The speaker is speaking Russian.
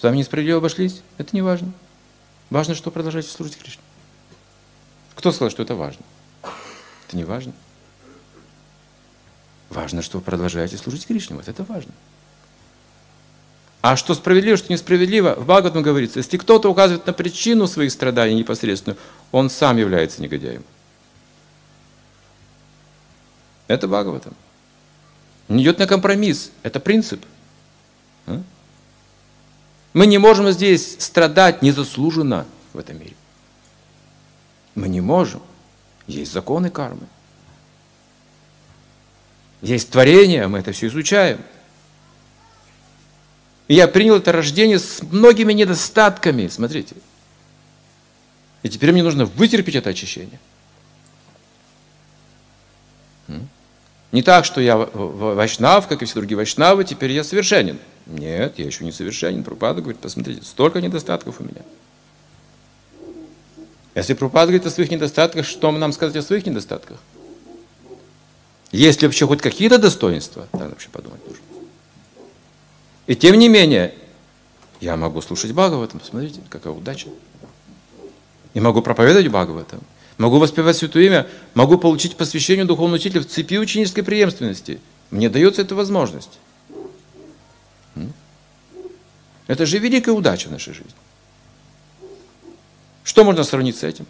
С вами несправедливо обошлись, это не важно. Важно, что продолжаете служить Кришне. Кто сказал, что это важно? Это не важно. Важно, что вы продолжаете служить Кришне. Вот это важно. А что справедливо, что несправедливо, в Бхагаватам говорится, если кто-то указывает на причину своих страданий непосредственно, он сам является негодяем. Это Бхагаватам. Не идет на компромисс. Это принцип. А? Мы не можем здесь страдать незаслуженно в этом мире. Мы не можем. Есть законы кармы. Есть творение, мы это все изучаем. И я принял это рождение с многими недостатками, смотрите. И теперь мне нужно вытерпеть это очищение. Не так, что я вайшнав, как и все другие вайшнавы, теперь я совершенен. Нет, я еще не совершенен. Пропада говорит, посмотрите, столько недостатков у меня. Если Пропада говорит о своих недостатках, что нам сказать о своих недостатках? Есть ли вообще хоть какие-то достоинства? Надо вообще подумать нужно. И тем не менее, я могу слушать Бхагаватам, посмотрите, какая удача. И могу проповедовать Бхагаватам. Могу воспевать Святое Имя, могу получить посвящение духовного учителя в цепи ученической преемственности. Мне дается эта возможность. Это же великая удача в нашей жизни. Что можно сравнить с этим?